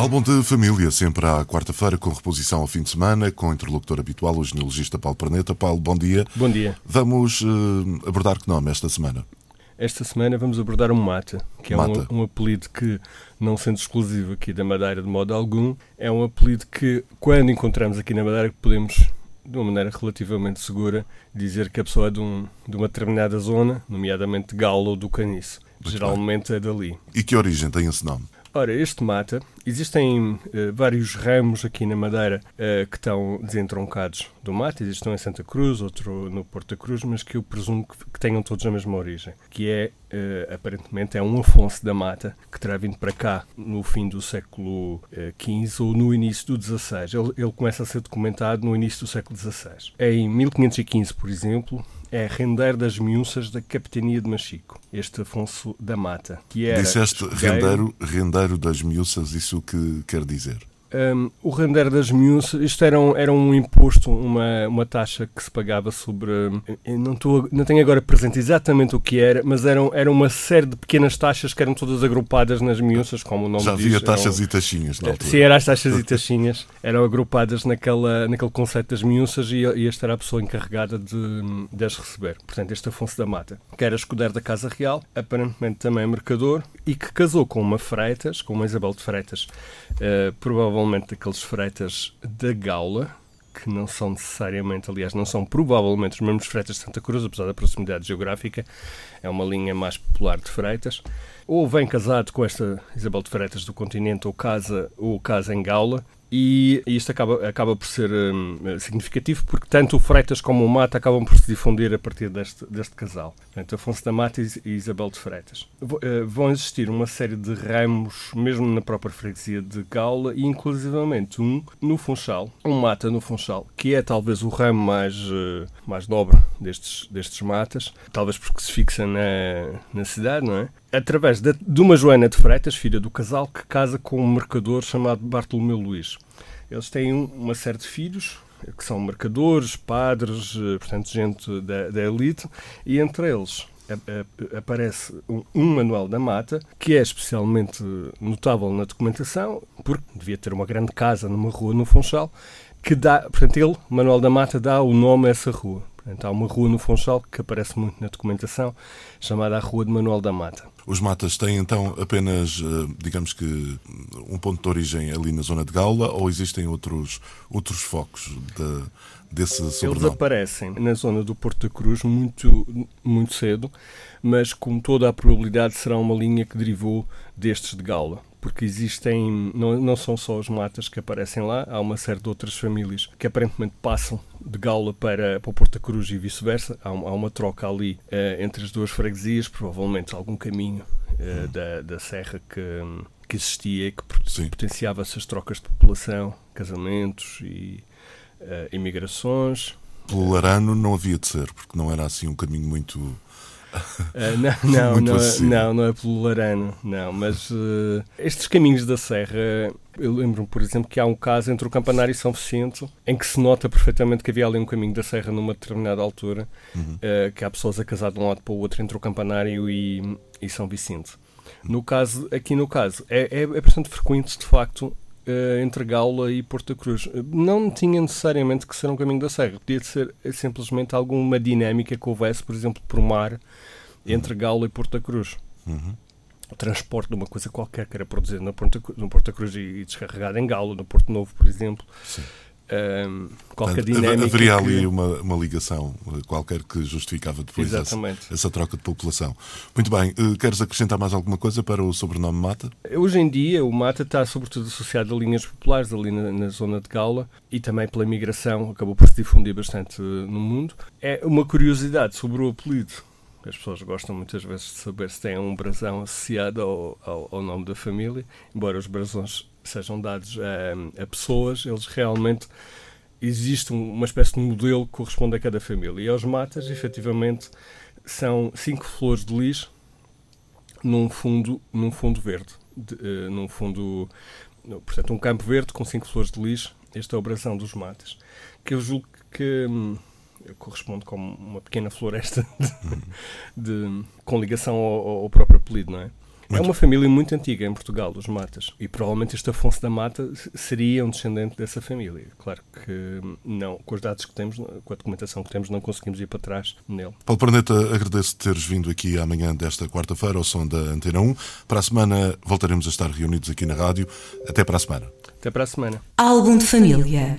Álbum de família, sempre à quarta-feira, com reposição ao fim de semana, com o interlocutor habitual, o genealogista Paulo Perneta. Paulo, bom dia. Bom dia. Vamos uh, abordar que nome esta semana? Esta semana vamos abordar um mata, que é Mata. Um, um apelido que, não sendo exclusivo aqui da Madeira de modo algum, é um apelido que, quando encontramos aqui na Madeira, podemos, de uma maneira relativamente segura, dizer que a pessoa é de, um, de uma determinada zona, nomeadamente Gaula ou do Caniço. Muito Geralmente é dali. E que origem tem esse nome? Ora, este mata, existem eh, vários ramos aqui na Madeira eh, que estão desentroncados do mata. Existe um em Santa Cruz, outro no Porto Cruz, mas que eu presumo que, que tenham todos a mesma origem. Que é, eh, aparentemente, é um Afonso da Mata que terá vindo para cá no fim do século XV ou no início do XVI. Ele, ele começa a ser documentado no início do século XVI. Em 1515, por exemplo, é rendeiro das miúças da capitania de Machico, este Afonso da Mata, que era Disseste rendeiro, rendeiro das miúças, isso o que quer dizer? Um, o rendeiro das miúças, isto era um, era um imposto, uma, uma taxa que se pagava sobre. não, não tenho agora presente exatamente o que era, mas eram, era uma série de pequenas taxas que eram todas agrupadas nas miúças, como o nome Já diz. havia eram- taxas e taxinhas na altura. Sim, eram as taxas e taxinhas, eram agrupadas naquela, naquele conceito das miúças e, e esta era a pessoa encarregada de, de as receber. Portanto, este Afonso da Mata, que era escudeiro da Casa Real, aparentemente também mercador, e que casou com uma Freitas, com uma Isabel de Freitas, eh, provavelmente daqueles Freitas da Gaula, que não são necessariamente, aliás, não são provavelmente os mesmos Freitas de Santa Cruz, apesar da proximidade geográfica, é uma linha mais popular de Freitas. Ou vem casado com esta Isabel de Freitas do continente, ou casa, ou casa em Gaula, e isto acaba, acaba por ser hum, significativo porque tanto o Freitas como o Mata acabam por se difundir a partir deste, deste casal. Portanto, Afonso da Mata e Is- Isabel de Freitas. Eh, vão existir uma série de ramos, mesmo na própria freguesia de Gaula, e inclusivamente um no Funchal, um Mata no Funchal, que é talvez o ramo mais, eh, mais nobre destes, destes matas, talvez porque se fixa na, na cidade, não é? Através de, de uma Joana de Freitas, filha do casal, que casa com um mercador chamado Bartolomeu Luís. Eles têm um- uma série de filhos, que são mercadores, padres, eh, portanto, gente da, da elite, e entre eles aparece um, um Manuel da Mata, que é especialmente notável na documentação, porque devia ter uma grande casa numa rua no Funchal, que dá, portanto, ele, Manuel da Mata, dá o nome a essa rua. Portanto, há uma rua no Funchal que aparece muito na documentação, chamada a Rua de Manuel da Mata. Os matas têm então apenas, eh, digamos que, um ponto de origem ali na zona de Gaula ou existem outros, outros focos de, desse Eles sobrenome? aparecem na zona do Porto da Cruz muito, muito cedo, mas com toda a probabilidade será uma linha que derivou destes de Gaula. Porque existem, não, não são só os matas que aparecem lá, há uma série de outras famílias que aparentemente passam de Gaula para, para o Porto da Cruz e vice-versa. Há, há uma troca ali eh, entre as duas freguesias, provavelmente algum caminho eh, da, da serra que, que existia e que Sim. potenciava essas trocas de população, casamentos e eh, imigrações. Pelo Larano não havia de ser, porque não era assim um caminho muito. Ah, não, não, é- não, não é pelo Larano, não, mas eh, estes caminhos da Serra, eu lembro-me, por exemplo, que há um caso entre o Campanário e São Vicente em que se nota perfeitamente que havia ali um caminho da Serra numa determinada altura, Uhum. eh, que há pessoas a casar de um lado para o outro entre o Campanário e, e São Vicente. No caso, aqui no caso, é, é, é bastante frequente, de facto, eh, entre Gaula e Porto da Cruz. Não tinha necessariamente que ser um caminho da Serra, podia ser eh, simplesmente alguma dinâmica que houvesse, por exemplo, por mar, entre Gaula e Porto da Cruz. Uhum. O transporte de uma coisa qualquer que era produzida no da Cruz e, e descarregada em Gaula, no Porto Novo, por exemplo. Sim. Ahm, qualquer Portanto, dinâmica. haveria que- ali uma, uma ligação eh, qualquer que justificava depois essa, essa troca de população. Muito bem, eh, queres acrescentar mais alguma coisa para o sobrenome Mata? Hoje em dia, o mata está sobretudo associado a linhas populares ali na, na zona de Gaula e também pela migração, acabou por se difundir bastante eh, no mundo. É uma curiosidade sobre o apelido. As pessoas gostam muitas vezes de saber se tem um brasão associado ao, ao, ao nome da família, embora os brasões sejam dados a, a pessoas, eles realmente existe uma espécie de modelo que corresponde a cada família. E aos matas, efetivamente, são cinco flores de lis num fundo, num fundo verde. De, uh, num fundo, portanto, um campo verde com cinco flores de lis. Esta é a brasão dos matas. Que eu julgo que hum, corresponde com uma pequena floresta de, de, com ligação ao, ao próprio apelido, não é? Muito. É uma família muito antiga em Portugal, os Matas. E provavelmente este Afonso da Mata seria um descendente dessa família. Claro que não, com os dados que temos, com a documentação que temos, não conseguimos ir para trás nele. Paulo Perneta, agradeço teres vindo aqui amanhã desta quarta-feira ao som da Antena 1. Para a semana voltaremos a estar reunidos aqui na rádio. Até para a semana. Até para a semana. Álbum de família.